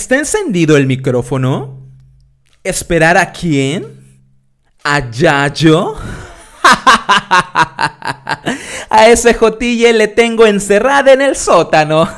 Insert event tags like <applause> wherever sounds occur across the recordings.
¿Está encendido el micrófono? ¿Esperar a quién? ¿A Yayo? <laughs> a ese jotille le tengo encerrada en el sótano. <laughs>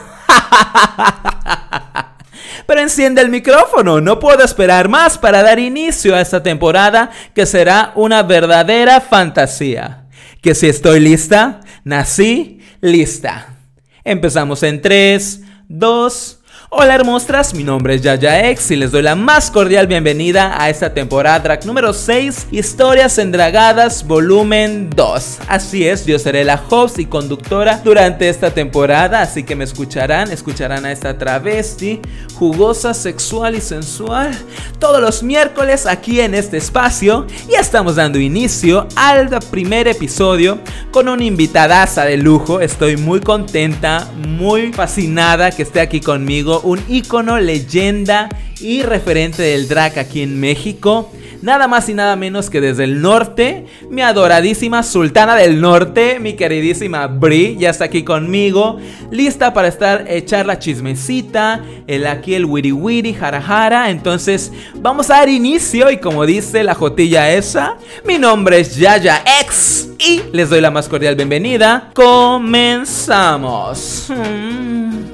Pero enciende el micrófono, no puedo esperar más para dar inicio a esta temporada que será una verdadera fantasía. Que si estoy lista, nací lista. Empezamos en 3, 2, Hola hermostras, mi nombre es Yaya X y les doy la más cordial bienvenida a esta temporada número 6, Historias Endragadas, volumen 2. Así es, yo seré la host y conductora durante esta temporada, así que me escucharán, escucharán a esta travesti, jugosa, sexual y sensual, todos los miércoles aquí en este espacio. Y estamos dando inicio al primer episodio con una invitadaza de lujo. Estoy muy contenta, muy fascinada que esté aquí conmigo un ícono, leyenda y referente del drag aquí en México. Nada más y nada menos que desde el norte, mi adoradísima sultana del norte, mi queridísima Bri, ya está aquí conmigo, lista para estar echar la chismecita, el aquí el wiri wiri, jara jara. Entonces, vamos a dar inicio y como dice la jotilla esa, mi nombre es Yaya X y les doy la más cordial bienvenida. Comenzamos. Hmm.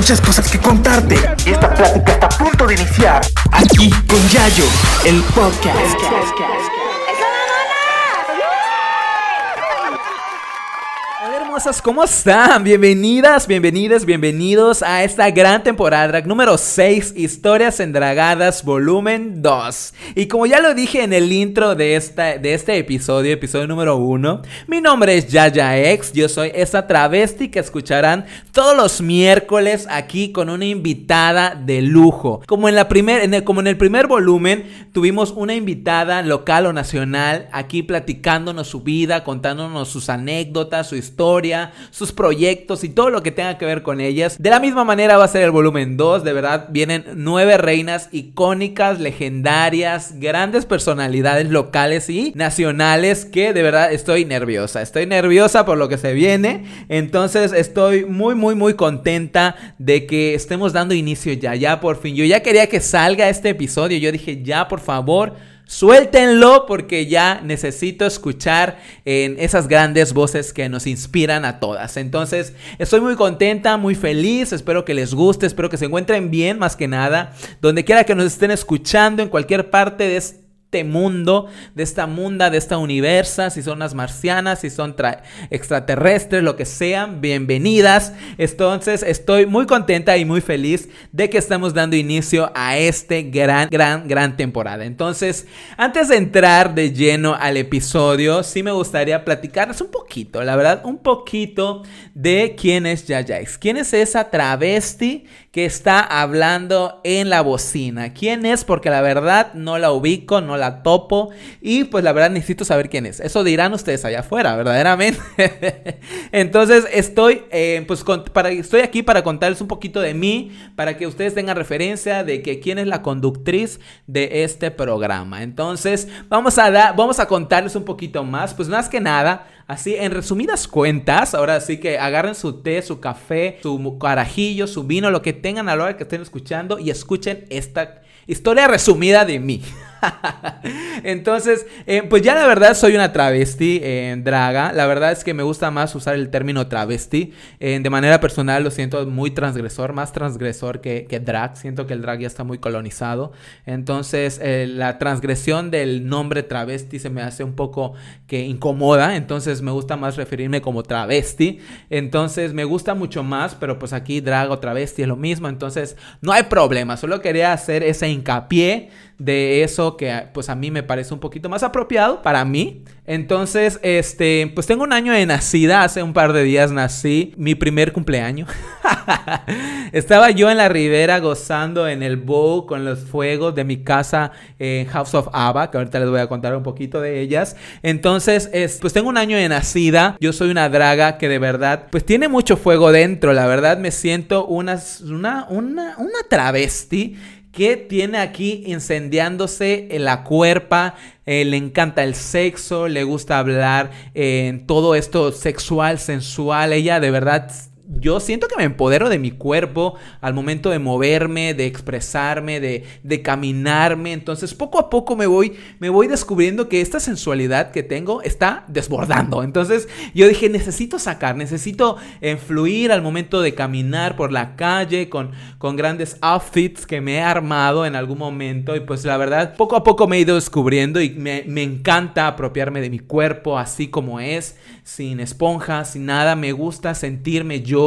Muchas cosas que contarte. Y esta plática está a punto de iniciar. Aquí con Yayo, el podcast. ¿Cómo están? Bienvenidas, bienvenidas, bienvenidos a esta gran temporada número 6, Historias Endragadas, volumen 2. Y como ya lo dije en el intro de, esta, de este episodio, episodio número 1, mi nombre es Yaya X, yo soy esa travesti que escucharán todos los miércoles aquí con una invitada de lujo. Como en, la primer, como en el primer volumen, tuvimos una invitada local o nacional aquí platicándonos su vida, contándonos sus anécdotas, su historia sus proyectos y todo lo que tenga que ver con ellas. De la misma manera va a ser el volumen 2, de verdad vienen nueve reinas icónicas, legendarias, grandes personalidades locales y nacionales que de verdad estoy nerviosa, estoy nerviosa por lo que se viene, entonces estoy muy muy muy contenta de que estemos dando inicio ya, ya por fin, yo ya quería que salga este episodio, yo dije ya por favor, Suéltenlo porque ya necesito escuchar en esas grandes voces que nos inspiran a todas. Entonces, estoy muy contenta, muy feliz, espero que les guste, espero que se encuentren bien más que nada. Donde quiera que nos estén escuchando, en cualquier parte de este este mundo, de esta munda, de esta universa, si son las marcianas, si son extraterrestres, lo que sean, bienvenidas. Entonces estoy muy contenta y muy feliz de que estamos dando inicio a este gran, gran, gran temporada. Entonces, antes de entrar de lleno al episodio, sí me gustaría platicarles un poquito, la verdad, un poquito de quién es Yajax. ¿Quién es esa travesti que está hablando en la bocina? ¿Quién es? Porque la verdad no la ubico, no la topo y pues la verdad necesito saber quién es. Eso dirán ustedes allá afuera, verdaderamente. <laughs> Entonces estoy, eh, pues para, estoy aquí para contarles un poquito de mí, para que ustedes tengan referencia de que quién es la conductriz de este programa. Entonces vamos a, dar, vamos a contarles un poquito más, pues más que nada. Así, en resumidas cuentas, ahora sí que agarren su té, su café, su carajillo, su vino, lo que tengan a la hora que estén escuchando y escuchen esta historia resumida de mí. <laughs> <laughs> Entonces, eh, pues ya la verdad soy una travesti en draga. La verdad es que me gusta más usar el término travesti. de manera personal lo siento muy transgresor, más transgresor que, drag. Siento que el drag ya está muy colonizado. Entonces, eh, la transgresión del nombre travesti se me hace un poco que incomoda. Entonces, me gusta más referirme como travesti. Entonces, me gusta mucho más, pero pues aquí drag o travesti es lo mismo. Entonces, no hay problema. Solo quería hacer ese hincapié de eso que pues a mí me parece un poquito más apropiado para mí. Entonces, este, pues tengo un año de nacida, hace un par de días nací, mi primer cumpleaños. <laughs> Estaba yo en la ribera gozando en el bow con los fuegos de mi casa en House of Ava, que ahorita les voy a contar un poquito de ellas. Entonces, es, pues tengo un año de nacida, yo soy una draga que de verdad, pues tiene mucho fuego dentro, la verdad me siento una, una, una, una travesti que tiene aquí incendiándose en la cuerpa, eh, le encanta el sexo, le gusta hablar en todo esto sexual, sensual, ella de verdad yo siento que me empodero de mi cuerpo al momento de moverme, de expresarme, de, caminarme. Entonces, poco a poco me voy, me voy descubriendo que esta sensualidad que tengo está desbordando. Entonces, yo dije, necesito sacar, necesito fluir al momento de caminar por la calle con, grandes outfits que me he armado en algún momento. Y pues la verdad, poco a poco me he ido descubriendo y me, me encanta apropiarme de mi cuerpo así como es, sin esponja, sin nada. Me gusta sentirme yo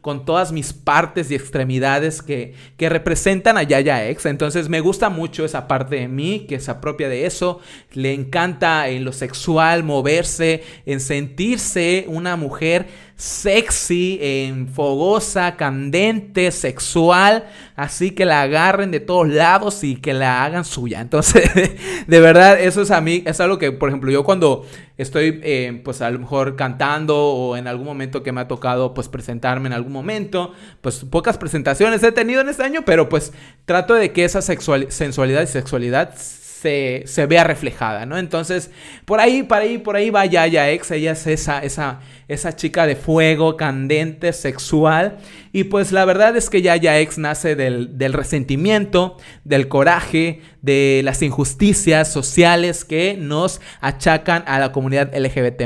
con todas mis partes y extremidades que, que representan a Yaya X. Entonces me gusta mucho esa parte de mí que se apropia de eso. Le encanta en lo sexual moverse, en sentirse una mujer sexy, en fogosa, candente, sexual, así que la agarren de todos lados y que la hagan suya. Entonces, <laughs> de verdad, eso es a mí, es algo que, por ejemplo, yo cuando estoy, eh, pues a lo mejor cantando o en algún momento que me ha tocado, pues presentarme en algún momento, pues pocas presentaciones he tenido en este año, pero pues trato de que esa sensualidad y sexualidad se, se, vea reflejada, ¿no? Entonces, por ahí, por ahí, por ahí va Yaya X, ella es esa, esa, esa chica de fuego, candente, sexual. Y pues la verdad es que Yaya X nace del, del resentimiento, del coraje, de las injusticias sociales que nos achacan a la comunidad LGBT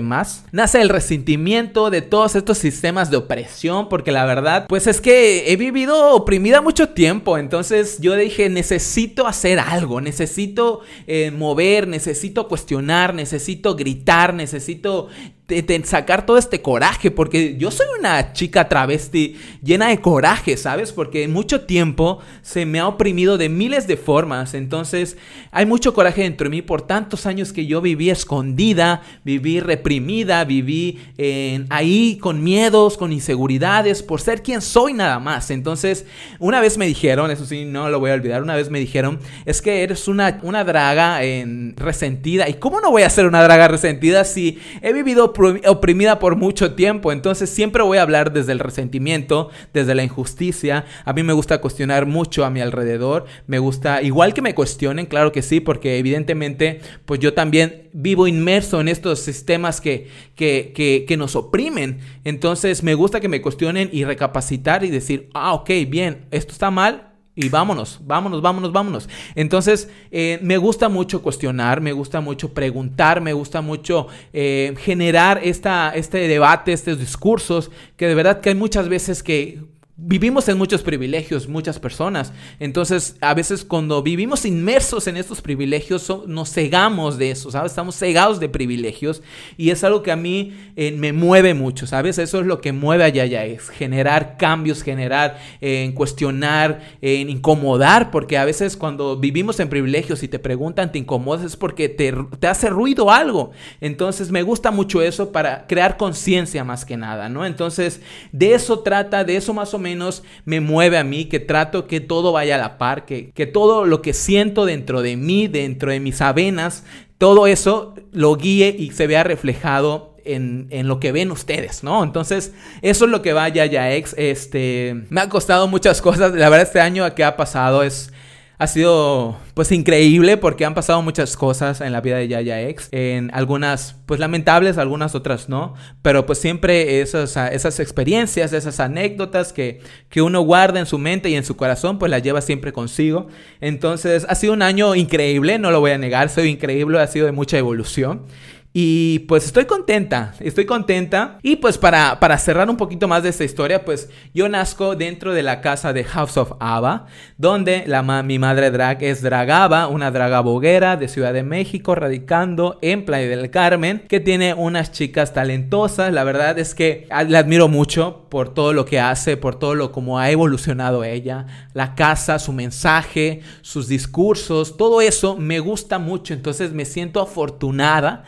Nace el resentimiento de todos estos sistemas de opresión, porque la verdad, pues es que he vivido oprimida mucho tiempo, entonces yo dije, necesito hacer algo, necesito eh, mover, necesito cuestionar, necesito gritar, necesito sacar todo este coraje, porque yo soy una chica travesti llena de coraje, ¿sabes? Porque mucho tiempo se me ha oprimido de miles de formas, entonces hay mucho coraje dentro de mí por tantos años que yo viví escondida, viví reprimida, viví ahí con miedos, con inseguridades, por ser quien soy nada más. Entonces, una vez me dijeron, eso sí, no lo voy a olvidar, una vez me dijeron, es que eres una, una draga en, resentida, ¿y cómo no voy a ser una draga resentida si he vivido oprimida por mucho tiempo. Entonces siempre voy a hablar desde el resentimiento, desde la injusticia. A mí me gusta cuestionar mucho a mi alrededor. Me gusta, igual que me cuestionen, claro que sí, porque evidentemente pues yo también vivo inmerso en estos sistemas que, que, que, nos oprimen. Entonces me gusta que me cuestionen y recapacitar y decir, ah, ok, bien, esto está mal, y vámonos, vámonos, vámonos, vámonos. Entonces, eh, me gusta mucho cuestionar, me gusta mucho preguntar, me gusta mucho eh, generar esta, este debate, estos discursos, que de verdad que hay muchas veces que Vivimos en muchos privilegios, muchas personas. Entonces, a veces cuando vivimos inmersos en estos privilegios, nos cegamos de eso, ¿sabes? Estamos cegados de privilegios y es algo que a mí eh, me mueve mucho, ¿sabes? Eso es lo que mueve a Yaya, es generar cambios, generar, en cuestionar, en incomodar, porque a veces cuando vivimos en privilegios y te preguntan, te incomodas, es porque te, te hace ruido algo. Entonces, me gusta mucho eso para crear conciencia más que nada, ¿no? Entonces, de eso trata, de eso más o menos menos me mueve a mí, que trato que todo vaya a la par, que, que todo lo que siento dentro de mí, dentro de mis avenas, todo eso lo guíe y se vea reflejado en, en, lo que ven ustedes, ¿no? Entonces, eso es lo que va ya ya ex. Este, me ha costado muchas cosas. La verdad, este año que ha pasado es ha sido pues increíble porque han pasado muchas cosas en la vida de Yaya X. En algunas pues lamentables, algunas otras no. Pero pues siempre esas, esas experiencias, esas anécdotas que, que uno guarda en su mente y en su corazón pues las lleva siempre consigo. Entonces ha sido un año increíble, no lo voy a negar, soy increíble, ha sido de mucha evolución. Y pues estoy contenta, estoy contenta. Y pues para, para cerrar un poquito más de esta historia, pues yo nazco dentro de la casa de House of Ava, donde la mi madre drag es Dragaba, una draga boguera de Ciudad de México, radicando en Playa del Carmen, que tiene unas chicas talentosas. La verdad es que la admiro mucho por todo lo que hace, por todo lo como ha evolucionado ella, la casa, su mensaje, sus discursos, todo eso me gusta mucho. Entonces me siento afortunada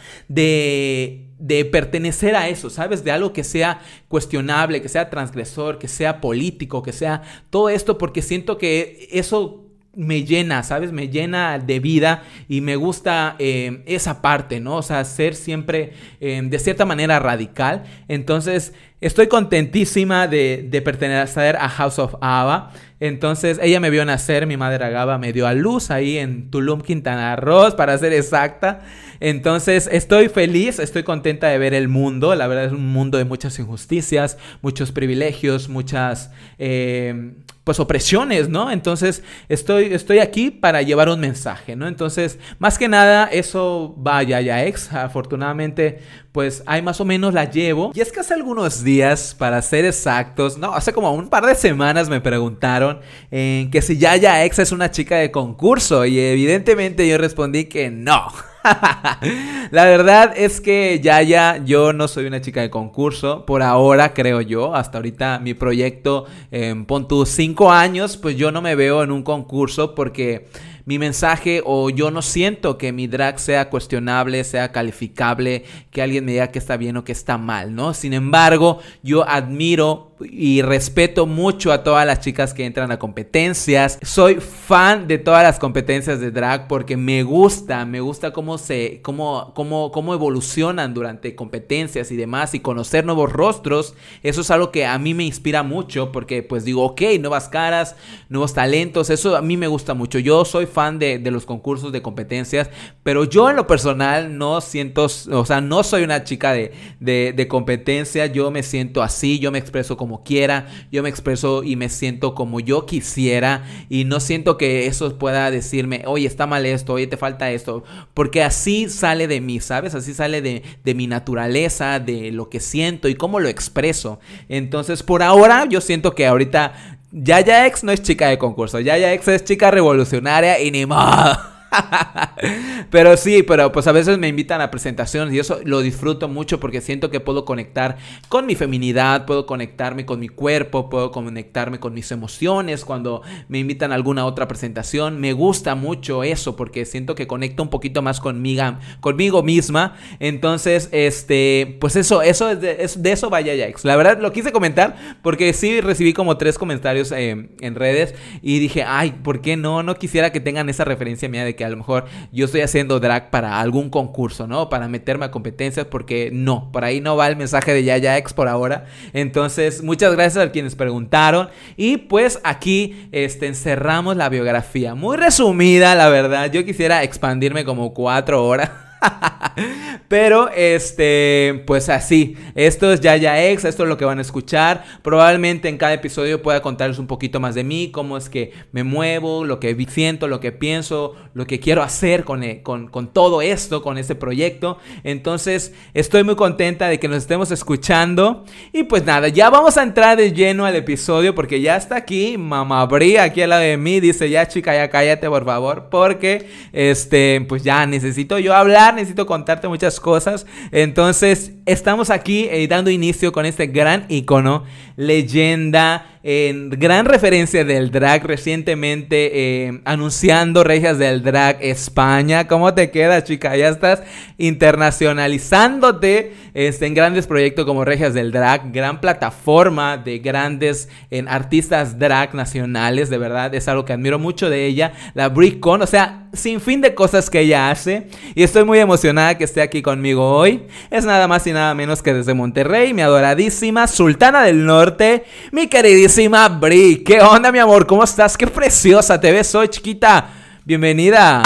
pertenecer a eso, ¿sabes? De algo que sea cuestionable, que sea transgresor, que sea político, que sea todo esto, porque siento que eso me llena, ¿sabes? Me llena de vida y me gusta eh, esa parte, ¿no? O sea, ser siempre eh, de cierta manera radical. Entonces, estoy contentísima de, de pertenecer a House of Ava. Entonces ella me vio nacer, mi madre Agaba me dio a luz ahí en Tulum, Quintana Roo, para ser exacta. Entonces estoy feliz, estoy contenta de ver el mundo. La verdad es un mundo de muchas injusticias, muchos privilegios, muchas eh, pues opresiones, ¿no? Entonces estoy, estoy aquí para llevar un mensaje, ¿no? Entonces, más que nada, eso vaya ya ex. Afortunadamente, pues ahí más o menos la llevo. Y es que hace algunos días, para ser exactos, no, hace como un par de semanas me preguntaron en que si Yaya Ex es una chica de concurso. Y evidentemente yo respondí que no. <laughs> <laughs> la verdad es que ya, ya, yo no soy una chica de concurso, por ahora creo yo, hasta ahorita mi proyecto en pon 5 años, pues yo no me veo en un concurso porque mi mensaje o yo no siento que mi drag sea cuestionable, sea calificable, que alguien me diga que está bien o que está mal, ¿no? Sin embargo, yo admiro y respeto mucho a todas las chicas que entran a competencias. Soy fan de todas las competencias de drag porque me gusta, me gusta cómo se cómo cómo cómo evolucionan durante competencias y demás y conocer nuevos rostros. Eso es algo que a mí me inspira mucho porque pues digo, ok, nuevas caras, nuevos talentos, eso a mí me gusta mucho. Yo soy fan de, de los concursos de competencias, pero yo en lo personal no siento, o sea, no soy una chica de, de, de competencia, yo me siento así, yo me expreso como como quiera, yo me expreso y me siento como yo quisiera y no siento que eso pueda decirme, oye, está mal esto, oye, te falta esto, porque así sale de mí, ¿sabes? Así sale de, de mi naturaleza, de lo que siento y cómo lo expreso. Entonces, por ahora, yo siento que ahorita Yaya X no es chica de concurso, Yaya X es chica revolucionaria y ni más. <laughs> pero sí, pero pues a veces me invitan a presentaciones y eso lo disfruto mucho porque siento que puedo conectar con mi feminidad, puedo conectarme con mi cuerpo, puedo conectarme con mis emociones cuando me invitan a alguna otra presentación. Me gusta mucho eso porque siento que conecto un poquito más conmigo, conmigo misma. Entonces, este, pues eso, eso es de, eso vaya Jax. La verdad lo quise comentar porque sí recibí como tres comentarios eh, en redes y dije, ay, ¿por qué no? No quisiera que tengan esa referencia mía de que a lo mejor yo estoy haciendo drag para algún concurso, ¿no? Para meterme a competencias, porque no, por ahí no va el mensaje de Yaya X por ahora. Entonces, muchas gracias a quienes preguntaron. Y pues aquí este, encerramos la biografía. Muy resumida, la verdad. Yo quisiera expandirme como cuatro horas. <laughs> <laughs> Pero, este, pues así. Esto es ya ya ex, esto es lo que van a escuchar. Probablemente en cada episodio pueda contarles un poquito más de mí, cómo es que me muevo, lo que siento, lo que pienso, lo que quiero hacer con, eh, con, con todo esto, con este proyecto. Entonces, estoy muy contenta de que nos estemos escuchando. Y pues nada, ya vamos a entrar de lleno al episodio porque ya está aquí Mamá Bri, aquí al lado de mí. Dice, ya chica, ya cállate por favor, porque, este, pues ya necesito yo hablar necesito contarte muchas cosas. Entonces, estamos aquí eh, dando inicio con este gran icono, leyenda, en gran referencia del drag recientemente eh, anunciando Regias del Drag España. ¿Cómo te queda, chica? Ya estás internacionalizándote este, en grandes proyectos como Regias del Drag, gran plataforma de grandes en artistas drag nacionales, de verdad, es algo que admiro mucho de ella. La Brickcon, o sea, sin fin de cosas que ella hace. Y estoy muy emocionada que esté aquí conmigo hoy. Es nada más y nada menos que desde Monterrey, mi adoradísima Sultana del Norte, mi queridísima Bri. ¿Qué onda, mi amor? ¿Cómo estás? Qué preciosa te ves hoy, chiquita. Bienvenida.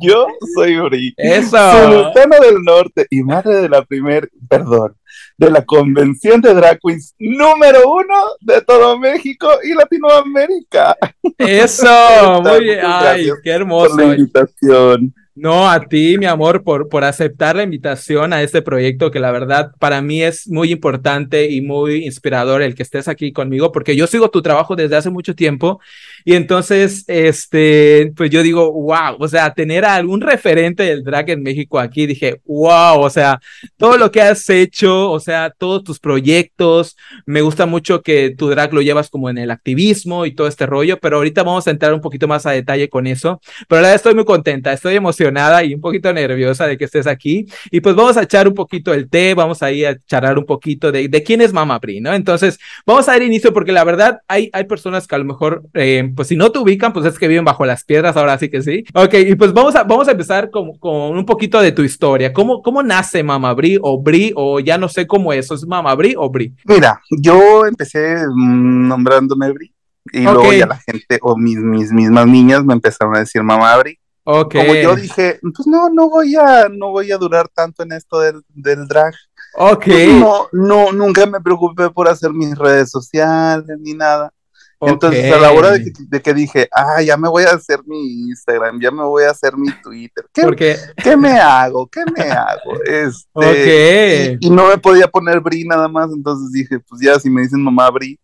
Yo soy Bri. Eso. Sultana del Norte y madre de la primer, perdón, de la convención de drag queens número uno de todo México y Latinoamérica. Eso, <laughs> muy bien. Ay, qué hermoso. Por la invitación. No, a ti, mi amor, por, por aceptar la invitación a este proyecto que la verdad para mí es muy importante y muy inspirador el que estés aquí conmigo, porque yo sigo tu trabajo desde hace mucho tiempo y entonces, este, pues yo digo, wow, o sea, tener algún referente del drag en México aquí, dije, wow, o sea, todo lo que has hecho, o sea, todos tus proyectos, me gusta mucho que tu drag lo llevas como en el activismo y todo este rollo, pero ahorita vamos a entrar un poquito más a detalle con eso, pero la estoy muy contenta, estoy emocionada emocionada y un poquito nerviosa de que estés aquí. Y pues vamos a echar un poquito el té, vamos a ir a charlar un poquito de, de quién es Mama Bri, ¿no? Entonces, vamos a dar inicio porque la verdad hay, hay personas que a lo mejor, eh, pues si no te ubican, pues es que viven bajo las piedras, ahora sí que sí. Ok, y pues vamos a, vamos a empezar con, con un poquito de tu historia. ¿Cómo, cómo nace Mama Bri o Bri o ya no sé cómo es, ¿es Mama Bri o Bri? Mira, yo empecé mm, nombrándome Bri y luego ya la gente o mis, mis mismas niñas me empezaron a decir Mamá Bri. Okay. Como yo dije, pues no, no voy a, no voy a durar tanto en esto del, del drag. Ok. Pues no, no, nunca me preocupé por hacer mis redes sociales ni nada. Entonces, a la hora de que, de que, dije, ah, ya me voy a hacer mi Instagram, ya me voy a hacer mi Twitter, ¿qué, ¿qué me hago? ¿Qué me hago? <laughs> Este, okay. y, y, no me podía poner Bri nada más, entonces dije, pues ya, si me dicen mamá Bri,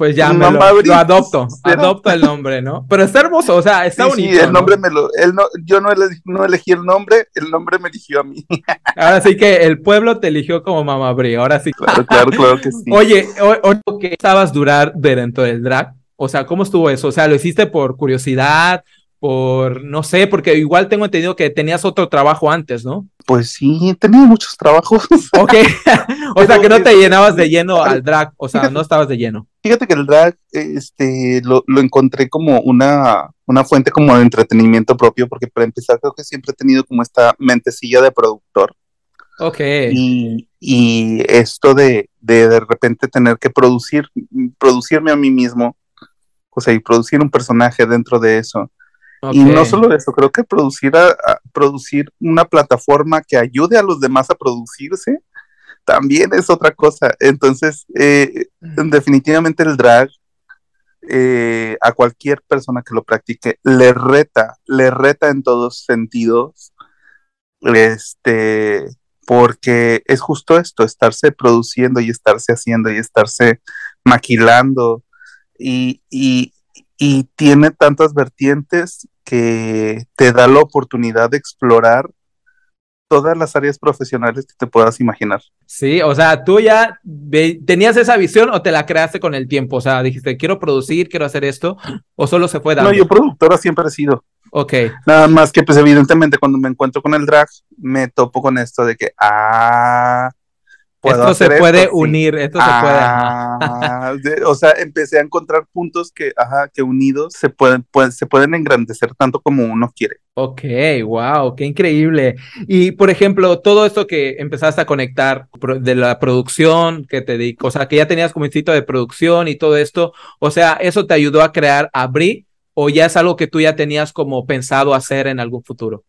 pues ya me lo, lo, adopto, <laughs> adopto el nombre, ¿no? Pero está hermoso, o sea, está sí, bonito. Sí, el nombre ¿no? me lo, él no, yo no elegí, no elegí el nombre, el nombre me eligió a mí. <laughs> Ahora sí que el pueblo te eligió como Mamá Bri, ahora sí. Claro, claro, claro que sí. Oye, o, ¿qué estabas durar dentro del drag? O sea, ¿cómo estuvo eso? O sea, ¿lo hiciste por curiosidad? Por, no sé, porque igual tengo entendido que tenías otro trabajo antes, ¿no? Pues sí, tenía muchos trabajos. Ok, <laughs> o sea que no te llenabas de lleno al drag, o sea, no estabas de lleno. Fíjate que el drag, este, lo, lo encontré como una, una fuente como de entretenimiento propio, porque para empezar creo que siempre he tenido como esta mentecilla de productor. Ok. Y, y esto de, de de repente tener que producir, producirme a mí mismo, o sea, y producir un personaje dentro de eso. Okay. Y no solo eso, creo que producir, a, a producir una plataforma que ayude a los demás a producirse también es otra cosa. Entonces, eh, definitivamente el drag eh, a cualquier persona que lo practique le reta, le reta en todos sentidos. Este, porque es justo esto, estarse produciendo y estarse haciendo y estarse maquilando y, y, y tiene tantas vertientes que te da la oportunidad de explorar todas las áreas profesionales que te puedas imaginar. Sí, o sea, tú ya tenías esa visión o te la creaste con el tiempo, o sea, dijiste, quiero producir, quiero hacer esto, o solo se fue dando. No, yo productora siempre he sido. Ok. Nada más que, pues, evidentemente, cuando me encuentro con el drag, me topo con esto de que, ah, esto se puede esto, unir, sí. esto ah, se puede. o sea, empecé a encontrar puntos que, ajá, que unidos se pueden, pueden, se pueden engrandecer tanto como uno quiere. Ok, wow, qué increíble. Y por ejemplo, todo esto que empezaste a conectar de la producción que te di, o sea, que ya tenías como instinto de producción y todo esto, o sea, ¿eso te ayudó a crear a Bri o ya es algo que tú ya tenías como pensado hacer en algún futuro?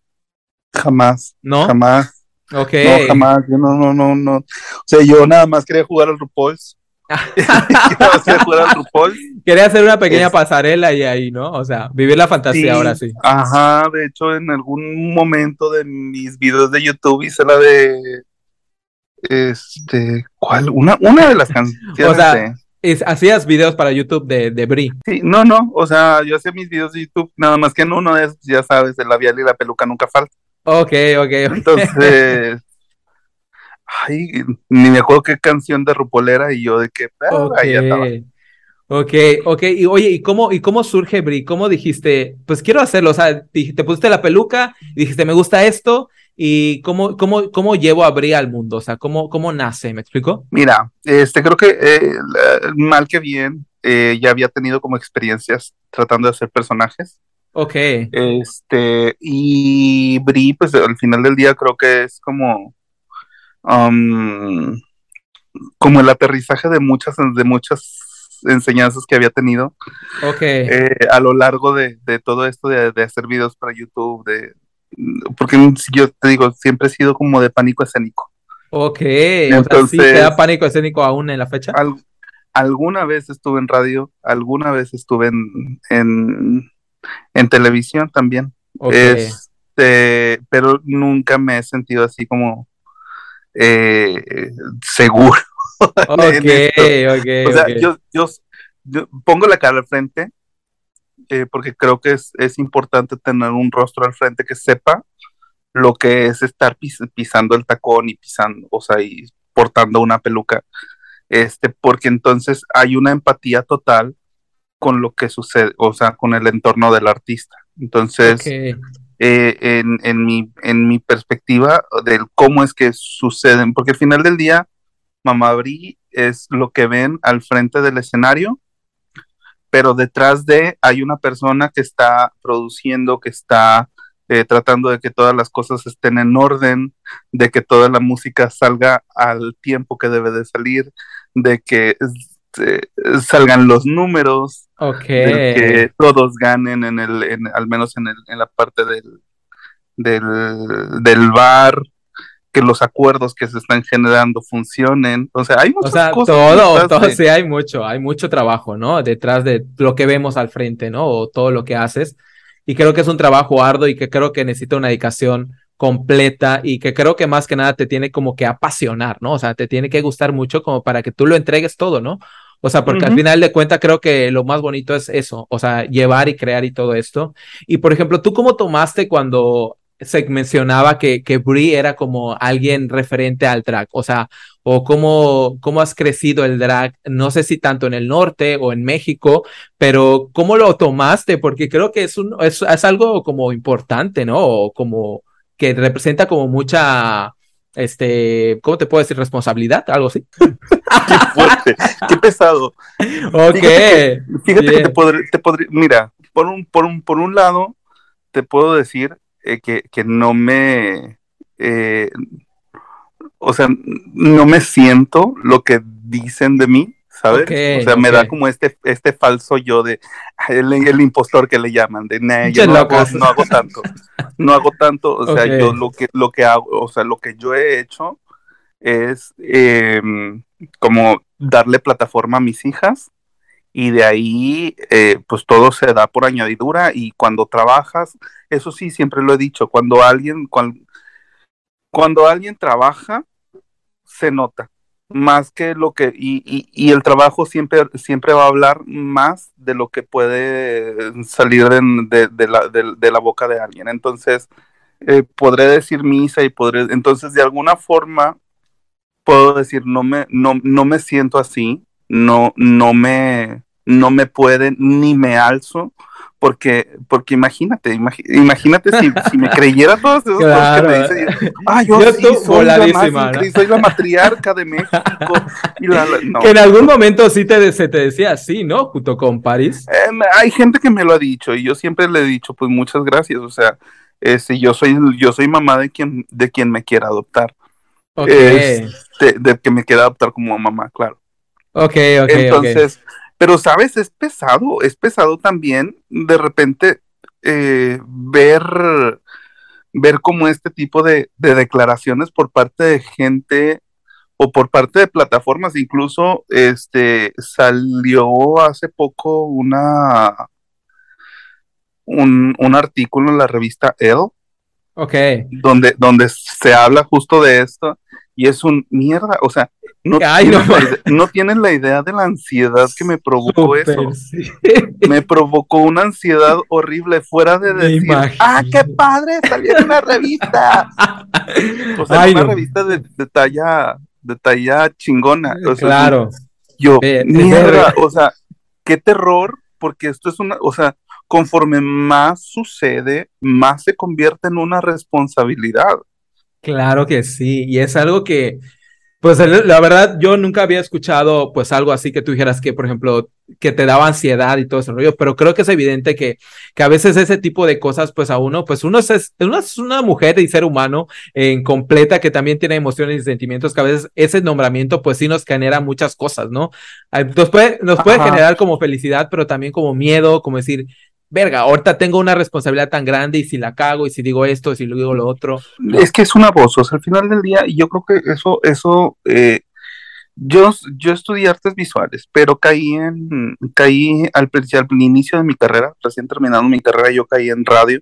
Jamás. ¿No? Jamás. Ok. No, jamás, yo no, no, no, no. O sea, yo nada más quería jugar al RuPaul's. <laughs> quería jugar al RuPaul's. Quería hacer una pequeña es... pasarela y ahí, ¿no? O sea, vivir la fantasía sí, ahora sí. Ajá, de hecho, en algún momento de mis videos de YouTube hice la de. Este. ¿Cuál? Una, una de las canciones. <laughs> o sea, de... Es, hacías videos para YouTube de, de Bri. Sí, no, no, o sea, yo hacía mis videos de YouTube, nada más que en uno es, ya sabes, el labial y la peluca nunca falta. Ok, ok. Entonces, ay, ni me acuerdo qué canción de Rupolera y yo de qué, ah, okay. ahí estaba. Ok, ok, y oye, ¿y cómo, ¿y cómo surge Bri? ¿Cómo dijiste, pues quiero hacerlo? O sea, te pusiste la peluca, dijiste, me gusta esto, y cómo, cómo, cómo llevo a Bri al mundo, o sea, ¿cómo, cómo nace? ¿Me explico? Mira, este, creo que eh, mal que bien, eh, ya había tenido como experiencias tratando de hacer personajes. Ok. Este, y Bri, pues al final del día creo que es como, um, como el aterrizaje de muchas, de muchas enseñanzas que había tenido Ok. eh, a lo largo de, de todo esto de, de, hacer videos para YouTube, de porque yo te digo, siempre he sido como de pánico escénico. Ok, entonces, o sea, ¿sí te da pánico escénico aún en la fecha? Al, alguna vez estuve en radio, alguna vez estuve en, en, en televisión también. Okay. Este, pero nunca me he sentido así como eh, seguro. <laughs> Okay, okay, o sea, okay. Yo, yo, yo, pongo la cara al frente eh, porque creo que es, es, importante tener un rostro al frente que sepa lo que es estar pis pisando el tacón y pisando, o sea, y portando una peluca, este, porque entonces hay una empatía total con lo que sucede, o sea, con el entorno del artista. Entonces, okay. eh, en, en, mi, en mi perspectiva del cómo es que suceden, porque al final del día, Mamá Bri es lo que ven al frente del escenario, pero detrás de hay una persona que está produciendo, que está eh, tratando de que todas las cosas estén en orden, de que toda la música salga al tiempo que debe de salir, de que este, salgan los números, de que todos ganen en el, al menos en, el, en la parte del, del, del bar, que los acuerdos que se están generando funcionen. O sea, hay muchas o sea, Todo, todo, sí, hay mucho, hay mucho trabajo, ¿no? Detrás de lo que vemos al frente, ¿no? O todo lo que haces. Y creo que es un trabajo arduo y que creo que necesita una dedicación completa y que creo que más que nada te tiene como que apasionar, ¿no? O sea, te tiene que gustar mucho como para que tú lo entregues todo, ¿no? O sea, porque al final de cuentas creo que lo más bonito es eso, o sea, llevar y crear y todo esto. Y por ejemplo, ¿tú cómo tomaste cuando se mencionaba que, que Brie era como alguien referente al drag, o sea, o cómo, cómo has crecido el drag, no sé si tanto en el norte o en México, pero cómo lo tomaste, porque creo que es, un, es, es algo como importante, ¿no? O como que representa como mucha, este, ¿cómo te puedo decir? Responsabilidad, algo así. <laughs> qué <laughs> fuerte, qué pesado. Ok. Fíjate, que te podré, te podré, mira, por un, por un, por un lado, te puedo decir eh, que, que, no me, eh, o sea, no me siento lo que dicen de mí, ¿sabes? o sea, me da como este, este falso yo de el, impostor que le llaman, de yo no hago, no hago, tanto, no hago tanto, o sea, yo lo que, lo que hago, o sea, lo que yo he hecho es em, como darle plataforma a mis hijas y de ahí eh, pues todo se da por añadidura y cuando trabajas, eso sí, siempre lo he dicho, cuando alguien, cuando, cuando alguien trabaja, se nota más que lo que, y, y, el trabajo siempre, siempre va a hablar más de lo que puede salir de, de, la, de la, boca de alguien. Entonces, eh, podré decir misa y podré, entonces de alguna forma puedo decir, no me, no, no me siento así, no, no me, no me pueden ni me alzo porque, porque imagínate, imagínate si, me creyera todas esas cosas que me dicen, ah, yo, sí, soy, la soy la matriarca de México. Que en algún momento sí te, se te decía así, ¿no? Junto con París. Eh, hay gente que me lo ha dicho y yo siempre le he dicho, pues muchas gracias, o sea, este, yo soy, yo soy mamá de quien, de quien me quiera adoptar. Okay. de, que me quiera adoptar como mamá, claro. Ok, ok. Entonces, pero, ¿sabes? Es pesado, es pesado también de repente eh, ver, ver como este tipo de, declaraciones por parte de gente o por parte de plataformas, incluso este salió hace poco una un, un artículo en la revista Elle, okay. donde, donde se habla justo de esto y es un mierda, o sea, no, <laughs> tienen, La idea, de la ansiedad que me provocó eso. Me provocó una ansiedad horrible fuera de decir, ah, qué padre, salió en una revista. <laughs> o sea, una revista de, talla, de talla chingona. claro. Yo, mierda, o sea, qué terror, porque esto es una, o sea, conforme más sucede, más se convierte en una responsabilidad. Claro que sí, y es algo que, pues la verdad, yo nunca había escuchado pues algo así que tú dijeras que, por ejemplo, que te daba ansiedad y todo ese rollo, pero creo que es evidente que, que a veces ese tipo de cosas, pues a uno, pues uno es, uno es una mujer y ser humano en completa que también tiene emociones y sentimientos, que a veces ese nombramiento pues sí nos genera muchas cosas, ¿no? Nos puede, nos puede generar como felicidad, pero también como miedo, como decir, verga, ahorita tengo una responsabilidad tan grande y si la cago y si digo esto, y si lo digo lo otro. Es que es una voz, o sea, al final del día, y yo creo que eso, eso, eh, yo, yo estudié artes visuales, pero caí en, caí al, al inicio de mi carrera, recién terminando mi carrera, yo caí en radio.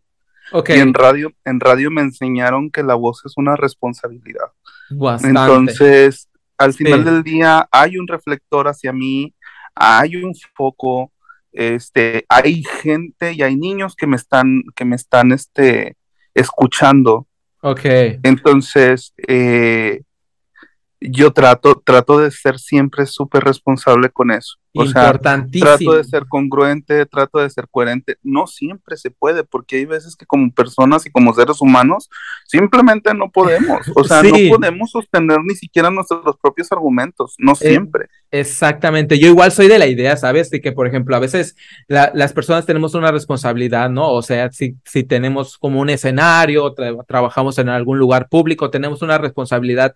Okay. Y en radio, en radio me enseñaron que la voz es una responsabilidad. Bastante. Entonces, al final del día hay un reflector hacia mí, hay un foco, este, hay gente y hay niños que me están, que me están, este, escuchando. Ok. Entonces, eh, yo trato, trato de ser siempre súper responsable con eso. O Importantísimo. Sea, trato de ser congruente, trato de ser coherente. No siempre se puede, porque hay veces que como personas y como seres humanos simplemente no podemos. O sea, no podemos sostener ni siquiera nuestros propios argumentos, no eh, siempre. exactamente. Yo igual soy de la idea, ¿sabes? De que, por ejemplo, a veces las personas tenemos una responsabilidad, ¿no? O sea, si, si tenemos como un escenario, trabajamos en algún lugar público, tenemos una responsabilidad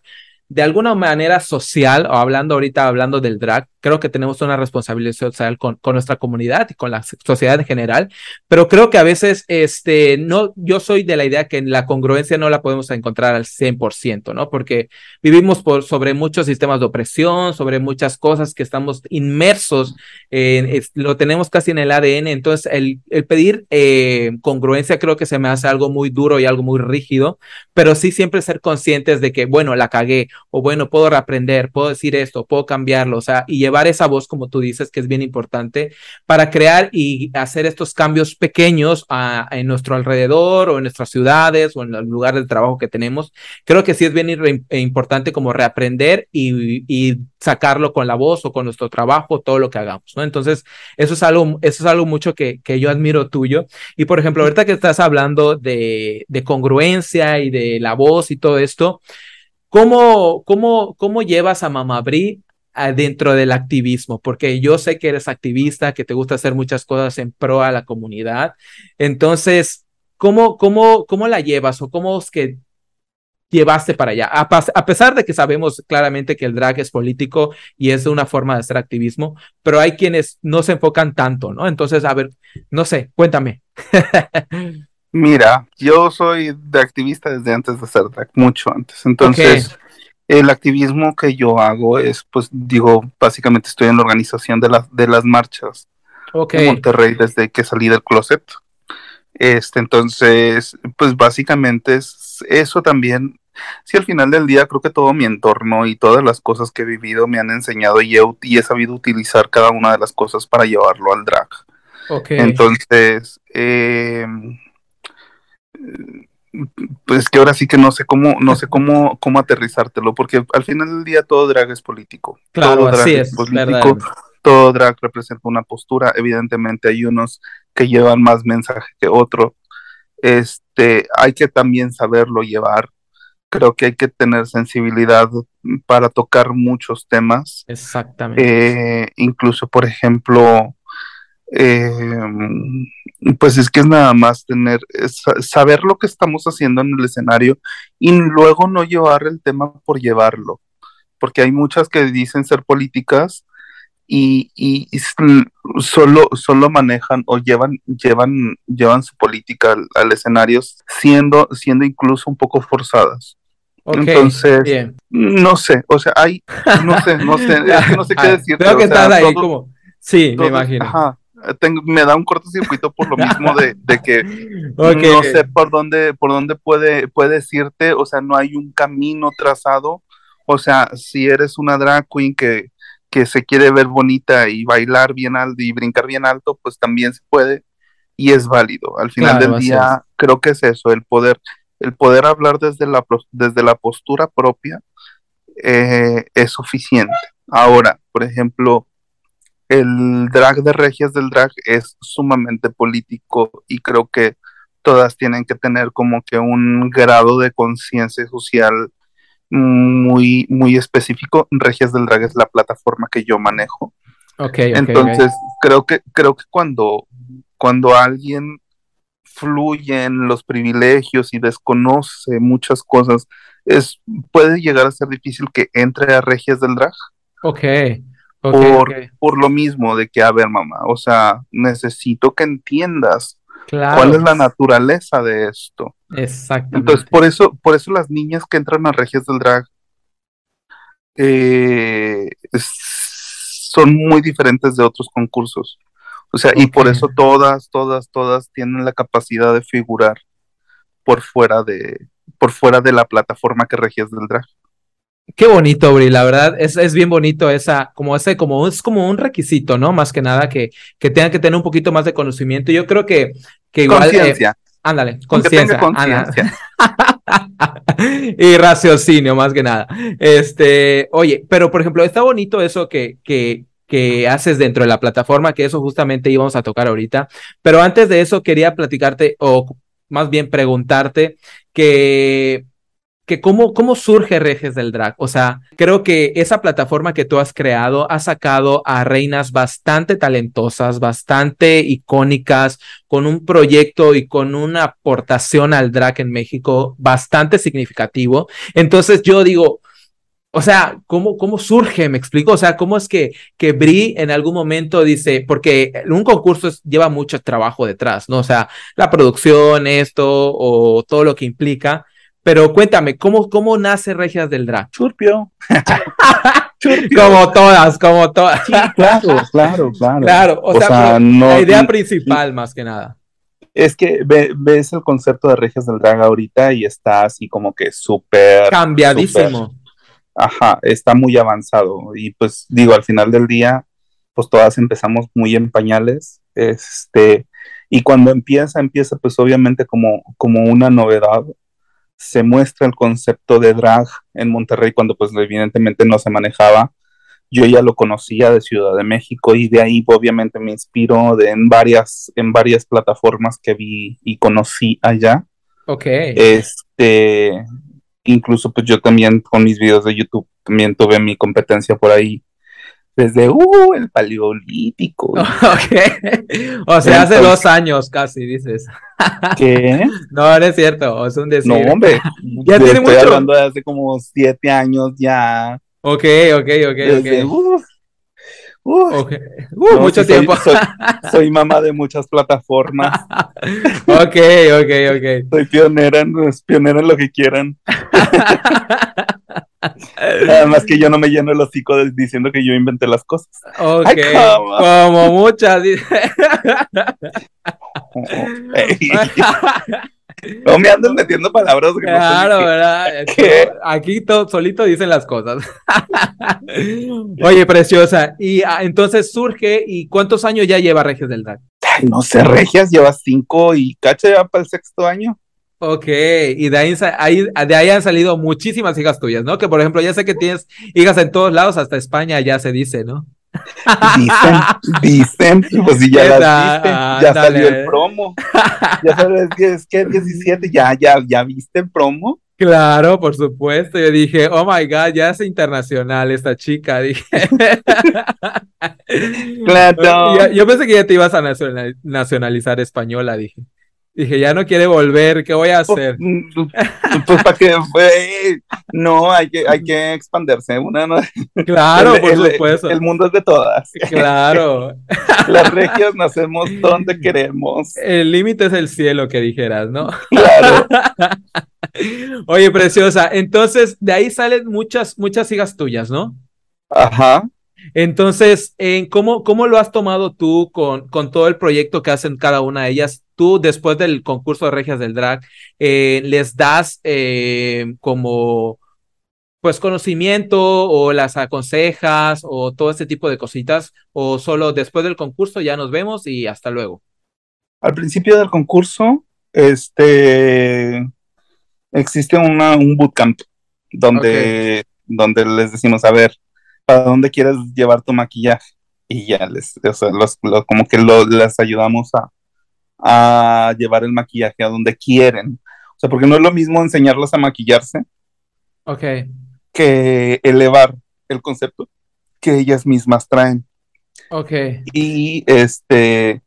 de alguna manera social, o hablando ahorita, hablando del drag, creo que tenemos una responsabilidad social con, con, nuestra comunidad y con la sociedad en general, pero creo que a veces, este, no, yo soy de la idea que la congruencia no la podemos encontrar al 100%, ¿no? Porque vivimos por, sobre muchos sistemas de opresión, sobre muchas cosas que estamos inmersos, en, lo tenemos casi en el ADN, entonces el, el pedir eh, congruencia creo que se me hace algo muy duro y algo muy rígido, pero sí siempre ser conscientes de que, bueno, la cagué, o bueno, puedo reaprender, puedo decir esto, puedo cambiarlo, o sea, y llevar esa voz, como tú dices, que es bien importante, para crear y hacer estos cambios pequeños en nuestro alrededor o en nuestras ciudades o en el lugar de trabajo que tenemos. Creo que sí es bien e importante como reaprender y, y sacarlo con la voz o con nuestro trabajo, todo lo que hagamos, ¿no? Entonces, eso es algo, eso es algo mucho que, que yo admiro tuyo. Y por ejemplo, ahorita que estás hablando de, de congruencia y de la voz y todo esto, ¿Cómo, cómo, cómo llevas a Mamabri dentro del activismo? Porque yo sé que eres activista, que te gusta hacer muchas cosas en pro a la comunidad. Entonces, ¿cómo, cómo, cómo la llevas o cómo es que llevaste para allá? A, a, pesar de que sabemos claramente que el drag es político y es una forma de hacer activismo, pero hay quienes no se enfocan tanto, ¿no? Entonces, a ver, no sé, cuéntame. Mira, yo soy de activista desde antes de ser drag, mucho antes. Entonces, el activismo que yo hago es, pues, digo, básicamente estoy en la organización de, las de las marchas en Monterrey desde que salí del closet. Este, entonces, pues básicamente es eso también. Sí, al final del día creo que todo mi entorno y todas las cosas que he vivido me han enseñado y he, y he sabido utilizar cada una de las cosas para llevarlo al drag. Okay. Entonces, eh, pues que ahora sí que no sé cómo, no sé cómo, cómo aterrizártelo, porque al final del día todo drag es político. Claro, todo drag es, político, todo drag representa una postura. Evidentemente hay unos que llevan más mensaje que otros. Este, hay que también saberlo llevar. Creo que hay que tener sensibilidad para tocar muchos temas. Exactamente. Eh, incluso, por ejemplo, eh, pues es que es nada más tener, saber lo que estamos haciendo en el escenario y luego no llevar el tema por llevarlo, porque hay muchas que dicen ser políticas y, solo, solo manejan o llevan, llevan, llevan su política al, escenario siendo, siendo incluso un poco forzadas. Entonces, no sé, o sea, hay, no sé, no sé, no sé qué <laughs> decir. Creo que estás ahí como, sí, me imagino. Ajá, me da un cortocircuito por lo mismo de, que <laughs> no sé por dónde, por dónde puede, puede decirte, o sea, no hay un camino trazado, o sea, si eres una drag queen que, que se quiere ver bonita y bailar bien alto y brincar bien alto, pues también se puede y es válido. Al final del día, creo que es eso, el poder, el poder hablar desde la, desde la postura propia eh, es suficiente. Ahora, por ejemplo, el drag de Regias del Drag es sumamente político y creo que todas tienen que tener como que un grado de conciencia social muy, muy específico. Regias del Drag es la plataforma que yo manejo. Okay, Entonces, creo que, creo que cuando, cuando alguien fluye en los privilegios y desconoce muchas cosas, es, puede llegar a ser difícil que entre a Regias del Drag. Ok por, por lo mismo de que, a ver, mamá, o sea, necesito que entiendas cuál es la naturaleza de esto. Exactamente. Entonces, por eso, por eso las niñas que entran a Regias del Drag eh, son muy diferentes de otros concursos. O sea, y por eso todas, todas, todas tienen la capacidad de figurar por fuera de, por fuera de la plataforma que Regias del Drag. Qué bonito, Bri, la verdad es, es bien bonito esa, como ese, como es como un requisito, ¿no? Más que nada que, que tengan que tener un poquito más de conocimiento. Yo creo que, que igual. Eh, conciencia. Ándale, conciencia. conciencia. <laughs> y raciocinio, más que nada. Este, oye, pero por ejemplo, está bonito eso que, que, que haces dentro de la plataforma, que eso justamente íbamos a tocar ahorita. Pero antes de eso, quería platicarte, o más bien preguntarte, que que cómo, cómo surge Reges del Drag. O sea, creo que esa plataforma que tú has creado ha sacado a reinas bastante talentosas, bastante icónicas, con un proyecto y con una aportación al drag en México bastante significativo. Entonces yo digo, o sea, ¿cómo, ¿cómo surge? Me explico. O sea, ¿cómo es que, que Bri en algún momento dice, porque un concurso lleva mucho trabajo detrás, ¿no? O sea, la producción, esto o todo lo que implica. Pero cuéntame, ¿cómo, cómo nace Regias del Drag? Churpio. <laughs> Como todas, como todas. claro, claro, claro. Claro, o, sea, la idea principal más que nada. Es que ves el concepto de Regias del Drag ahorita y está así como que súper... Cambiadísimo. ajá, está muy avanzado. Y pues digo, al final del día, pues todas empezamos muy en pañales. Este, y cuando empieza, empieza pues obviamente como, como una novedad se muestra el concepto de drag en Monterrey cuando pues evidentemente no se manejaba. Yo ya lo conocía de Ciudad de México y de ahí obviamente me inspiro de, en, varias, en varias plataformas que vi y conocí allá. Ok. Este, incluso pues yo también con mis videos de YouTube también tuve mi competencia por ahí desde uh, el paleolítico. <laughs> O sea, hace dos años casi, dices. <laughs> ¿Qué? No, no es cierto, es un decir. No, hombre. <laughs> ya tiene estoy hablando de hace como siete años ya. Ok, ok, ok, ok. Uh, okay. Uh, mucho tiempo. Soy, mamá de muchas plataformas. ok, ok, ok. Soy pionera, pionera en lo que quieran. Nada más que yo no me lleno el hocico diciendo que yo inventé las cosas. Ok, como muchas. <laughs> no me andan metiendo palabras. claro, ¿verdad? <laughs> Aquí todo, solito dicen las cosas. <laughs> Oye, preciosa. Y ah, entonces surge, ¿y cuántos años ya lleva Regias del Drag? no sé, Regias lleva cinco y cacha ya para el sexto año. Ok, y de ahí, de ahí han salido muchísimas hijas tuyas, ¿no? Que por ejemplo, ya sé que tienes hijas en todos lados, hasta España ya se dice, ¿no? Dicen, dicen, pues sí, ya las viste, ya salió el promo. Ya sabes es que 17, ya, ya, ya viste el promo. Claro, por supuesto. Yo dije, oh my God, ya es internacional esta chica. Dije. <laughs> claro. Yo, pensé que ya te ibas a nacionalizar española, dije. Dije, ya no quiere volver, ¿qué voy a hacer? Mm, pues para que no, hay que, hay que expandirse. Una, no... Claro, por supuesto. El mundo es de todas. Claro. <laughs> Las regias nacemos donde queremos. El límite es el cielo, que dijeras, ¿no? Claro. <laughs> Oye, preciosa, entonces de ahí salen muchas, muchas hijas tuyas, ¿no? Ajá. Entonces, ¿cómo, ¿cómo lo has tomado tú con, con todo el proyecto que hacen cada una de ellas? Tú, después del concurso de Regias del Drag, eh, ¿les das eh, como pues conocimiento o las aconsejas o todo ese tipo de cositas o solo después del concurso ya nos vemos y hasta luego? Al principio del concurso, este, existe una, un bootcamp donde, donde les decimos, a ver, ¿para dónde quieres llevar tu maquillaje? Y ya les, o sea, los, como que lo, les ayudamos a, a llevar el maquillaje a donde quieren. O sea, porque no es lo mismo enseñarlas a maquillarse. Ok. Que elevar el concepto que ellas mismas traen. Ok. Y este,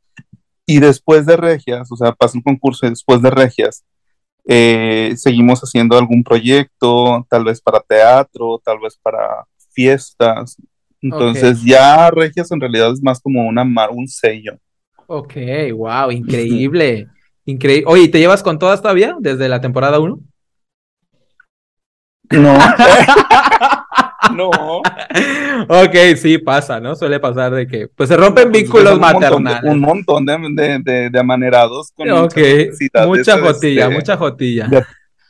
y después de Regias, o sea, pasa un concurso y después de Regias, eh, seguimos haciendo algún proyecto, tal vez para teatro, tal vez para fiestas. Entonces ya Regias en realidad es más como una un sello. Ok, wow, increíble. Increíble. Oye, ¿te llevas con todas todavía desde la temporada 1? No. <laughs> no. Ok, sí, pasa, ¿no? Suele pasar de que, pues se rompen pues, vínculos maternales. un montón de, de, de, amanerados con mucha jotilla, este, mucha jotilla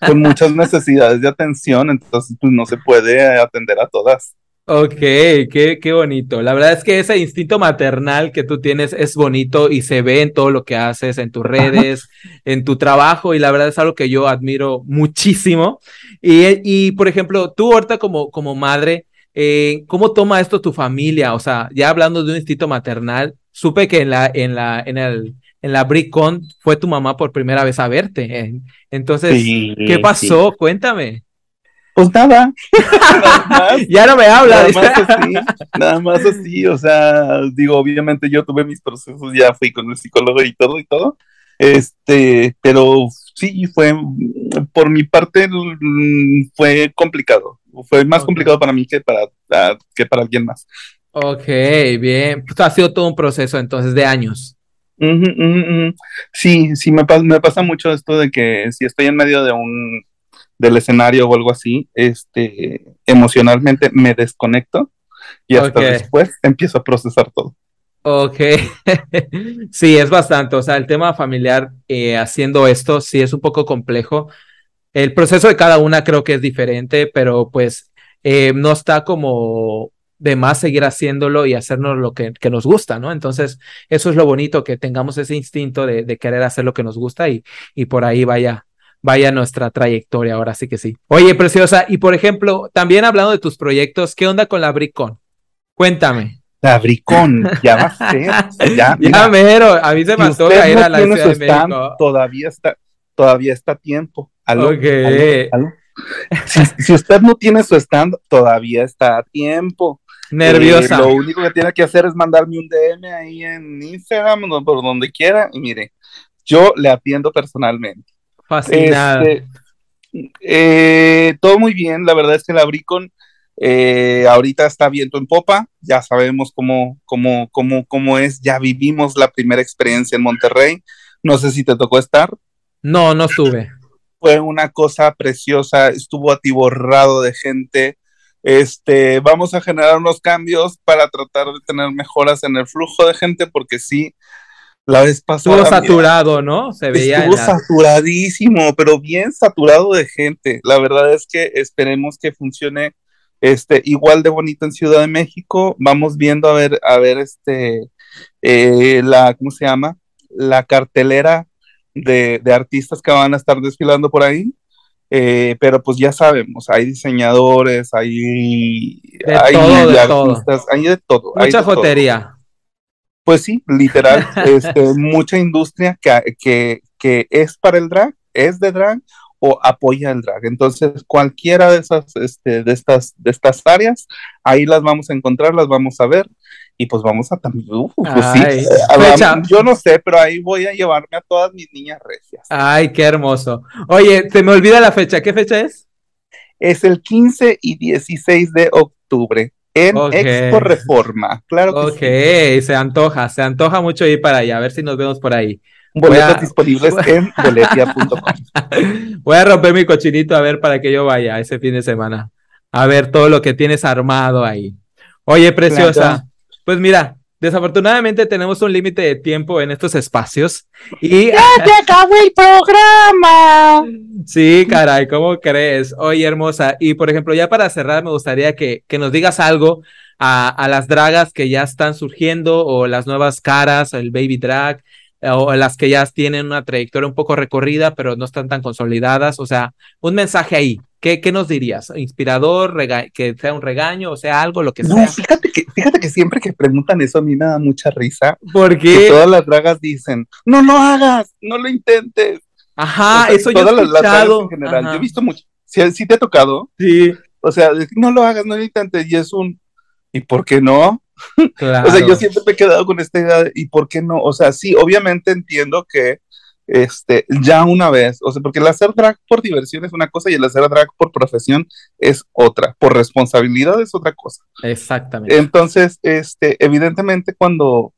con muchas necesidades de atención, entonces pues no se puede atender a todas. Ok, qué, qué bonito. La verdad es que ese instinto maternal que tú tienes es bonito y se ve en todo lo que haces, en tus redes, en tu trabajo, y la verdad es algo que yo admiro muchísimo. Y, y por ejemplo, tú ahorita como, como madre, eh, ¿cómo toma esto tu familia? O sea, ya hablando de un instinto maternal, supe que en la, en la, en el, en la BrickCon fue tu mamá por primera vez a verte. Entonces, ¿qué pasó? Cuéntame. Pues nada. <laughs> ya no me habla. Nada más así, nada más así, o sea, digo, obviamente yo tuve mis procesos, ya fui con el psicólogo y todo y todo. Este, pero sí, fue, por mi parte, fue complicado. Fue más complicado para mí que para, ah, que para alguien más. Ok, bien. Pues ha sido todo un proceso entonces de años. Sí, sí, me, me pasa mucho esto de que si estoy en medio de un del escenario o algo así, este, emocionalmente me desconecto y hasta después empiezo a procesar todo. Ok, <laughs> sí, es bastante, o sea, el tema familiar eh, haciendo esto sí es un poco complejo. El proceso de cada una creo que es diferente, pero pues eh, no está como de más seguir haciéndolo y hacernos lo que, que, nos gusta, ¿no? Entonces, eso es lo bonito, que tengamos ese instinto de, de querer hacer lo que nos gusta y, y por ahí vaya, vaya nuestra trayectoria, ahora sí que sí. Oye, preciosa, y por ejemplo, también hablando de tus proyectos, ¿qué onda con la Bricon? Cuéntame. La Bricon, ya va a <laughs> ser. Ya, ya mero, a mí se me antoja ir a la Ciudad de México. Todavía está, todavía está a tiempo. ¿Aló? Si, usted no tiene su stand, todavía está a tiempo. Nerviosa. Eh, lo único que tiene que hacer es mandarme un DM ahí en Instagram, por donde quiera, y mire, yo le atiendo personalmente. Fascinada. Este, eh, todo muy bien, la verdad es que la Bricon eh, ahorita está viento en popa, ya sabemos cómo, cómo, cómo, cómo es, ya vivimos la primera experiencia en Monterrey, no sé si te tocó estar. No, no estuve. Fue una cosa preciosa, estuvo atiborrado de gente. Este, vamos a generar unos cambios para tratar de tener mejoras en el flujo de gente, porque sí, la vez pasada. Estuvo saturado, ¿no? Se veía. Estuvo saturadísimo, pero bien saturado de gente. La verdad es que esperemos que funcione este, igual de bonito en Ciudad de México. Vamos viendo a ver, a ver, este, eh, la, ¿cómo se llama? La cartelera de, artistas que van a estar desfilando por ahí. Eh, pero pues ya sabemos, hay diseñadores, hay, hay, artistas, hay de todo. Mucha jotería. Pues sí, literal, <laughs> este, mucha industria que, que, que, es para el drag, es de drag o apoya el drag. Entonces, cualquiera de esas, este, de estas, de estas áreas, ahí las vamos a encontrar, las vamos a ver y pues vamos a también, pues sí, eh, yo no sé, pero ahí voy a llevarme a todas mis niñas regias. Ay, qué hermoso. Oye, se me olvida la fecha, ¿qué fecha es? Es el 15 y 16 de octubre en Expo Reforma. Claro que se antoja, se antoja mucho ir para allá, a ver si nos vemos por ahí. Boletos disponibles <laughs> en boletia.com. Voy a romper mi cochinito a ver para que yo vaya ese fin de semana. A ver todo lo que tienes armado ahí. Oye, preciosa. Pues mira, Desafortunadamente tenemos un límite de tiempo en estos espacios y... ¡Ya te acabó el programa! Sí, caray, ¿cómo crees? Oye, hermosa. Y por ejemplo, ya para cerrar, me gustaría que, que nos digas algo a, a, las dragas que ya están surgiendo o las nuevas caras, el baby drag, o las que ya tienen una trayectoria un poco recorrida, pero no están tan consolidadas. O sea, un mensaje ahí. ¿Qué, qué nos dirías? ¿Inspirador? ¿Que sea un regaño? O sea, algo, lo que sea. Fíjate que, fíjate que siempre que preguntan eso a mí me da mucha risa. Porque todas las dragas dicen, no lo hagas, no lo intentes. Ajá, eso yo he escuchado. en general. Yo he visto mucho. Si, te ha tocado. Sí. O sea, no lo hagas, no lo intentes. Y es un, ¿y por qué no? O sea, yo siempre me he quedado con esta idea de, ¿y por qué no? O sea, sí, obviamente entiendo que este, ya una vez, o sea, porque el hacer drag por diversión es una cosa y el hacer drag por profesión es otra, por responsabilidad es otra cosa. Exactamente. Entonces, este, evidentemente cuando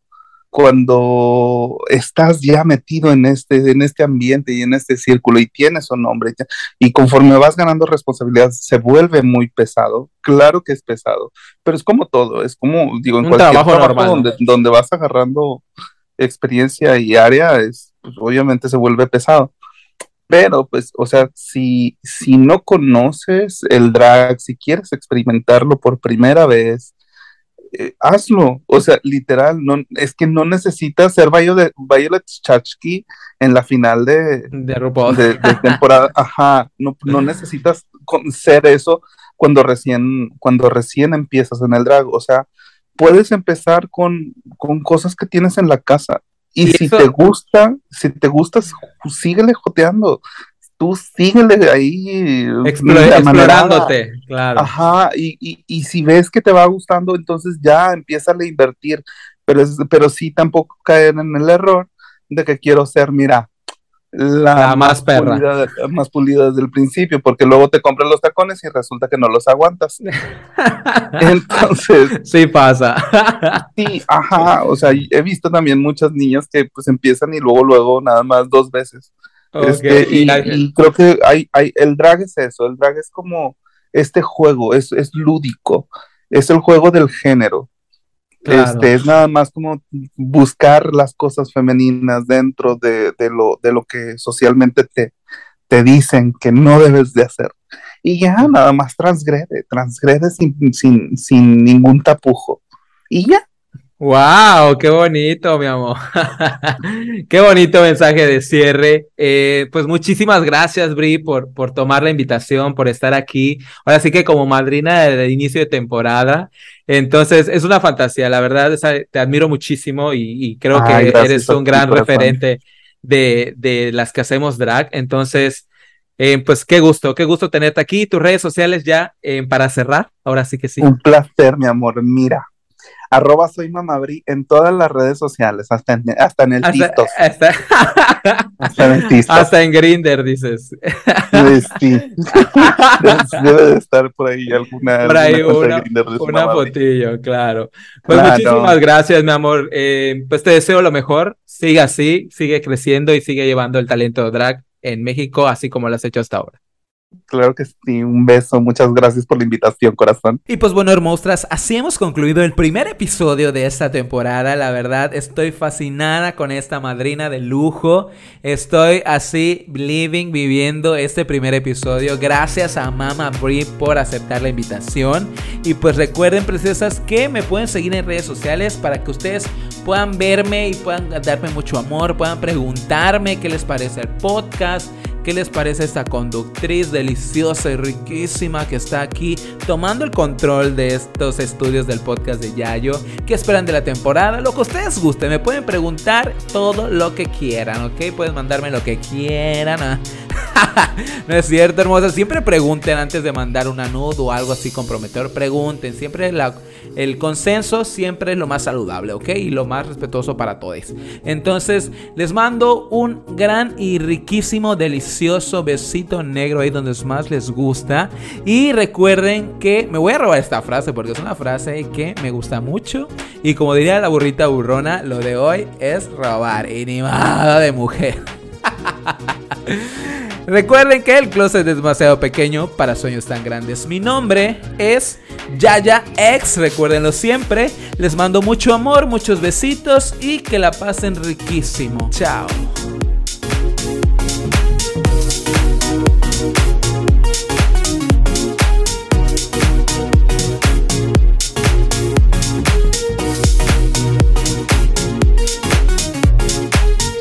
cuando estás ya metido en este, en este ambiente y en este círculo y tienes un nombre y conforme vas ganando responsabilidad se vuelve muy pesado, claro que es pesado, pero es como todo, es como digo, en cualquier trabajo, donde, donde vas agarrando experiencia y área, es, pues, obviamente se vuelve pesado. Pero, pues, o sea, si, si no conoces el drag, si quieres experimentarlo por primera vez, eh, hazlo. O sea, literal, no, es que no necesitas ser Violet, Violet Chachki en la final de, de, <laughs> temporada. Ajá, no, no necesitas ser eso cuando recién, cuando recién empiezas en el drag. O sea, puedes empezar con, con cosas que tienes en la casa. Y, si te gusta, si te gusta, síguele joteando. Tú síguele ahí explorándote, claro. Ajá, y, y, y, si ves que te va gustando, entonces ya empieza a invertir. Pero, pero sí tampoco caer en el error de que quiero ser, mira, la, más, perra. Pulida, más pulida desde el principio, porque luego te compras los tacones y resulta que no los aguantas. <laughs> Entonces. Sí pasa. sí, ajá. O sea, he visto también muchas niñas que pues empiezan y luego, luego nada más dos veces. Este, y, creo que hay, hay, el drag es eso, el drag es como este juego, es, es lúdico, es el juego del género. Este, es nada más como buscar las cosas femeninas dentro de, lo, de lo que socialmente te, te dicen que no debes de hacer. Y ya nada más transgrede, transgrede sin, sin, sin ningún tapujo. Y ya, Wow, qué bonito, mi amor. <laughs> qué bonito mensaje de cierre. Eh, pues muchísimas gracias, Bri, por, por tomar la invitación, por estar aquí. Ahora sí que como madrina de, inicio de temporada. Entonces, es una fantasía, la verdad, te admiro muchísimo y, creo que eres un gran referente de, de las que hacemos drag. Entonces, eh, pues qué gusto, qué gusto tenerte aquí. Tus redes sociales ya eh, para cerrar. Ahora sí que sí. Un placer, mi amor. Mira, arroba soy mamabri en todas las redes sociales, hasta en, hasta en el hasta, <laughs> Hasta, en el TikTok. Hasta en Grinder, dices. Sí, <laughs> Debe de estar por ahí alguna. Por ahí una, una fotillo, claro. Pues muchísimas gracias, mi amor. Eh, pues te deseo lo mejor. Sigue así, sigue creciendo y sigue llevando el talento drag en México, así como lo has hecho hasta ahora. Claro que sí, un beso, muchas gracias por la invitación, corazón. Y pues bueno, hermosas, así hemos concluido el primer episodio de esta temporada. La verdad, estoy fascinada con esta madrina de lujo. Estoy así, living, viviendo este primer episodio. Gracias a Mama Brie por aceptar la invitación. Y pues recuerden, princesas, que me pueden seguir en redes sociales para que ustedes puedan verme y puedan darme mucho amor, puedan preguntarme qué les parece el podcast ¿Qué les parece esta conductriz deliciosa y riquísima que está aquí tomando el control de estos estudios del podcast de Yayo? ¿Qué esperan de la temporada? Lo que ustedes gusten, me pueden preguntar todo lo que quieran, ¿ok? Pueden mandarme lo que quieran. ¿ah? <laughs> no es cierto, hermosa. Siempre pregunten antes de mandar una nude o algo así comprometedor. Pregunten. Siempre la, el consenso siempre es lo más saludable, ¿ok? Y lo más respetuoso para todos. Entonces, les mando un gran y riquísimo, delicioso besito negro ahí donde más les gusta. Y recuerden que me voy a robar esta frase porque es una frase que me gusta mucho. Y como diría la burrita burrona, lo de hoy es robar. Y ni de mujer. <laughs> Recuerden que el closet es demasiado pequeño para sueños tan grandes. Mi nombre es Yaya X, recuérdenlo siempre. Les mando mucho amor, muchos besitos y que la pasen riquísimo. Chao.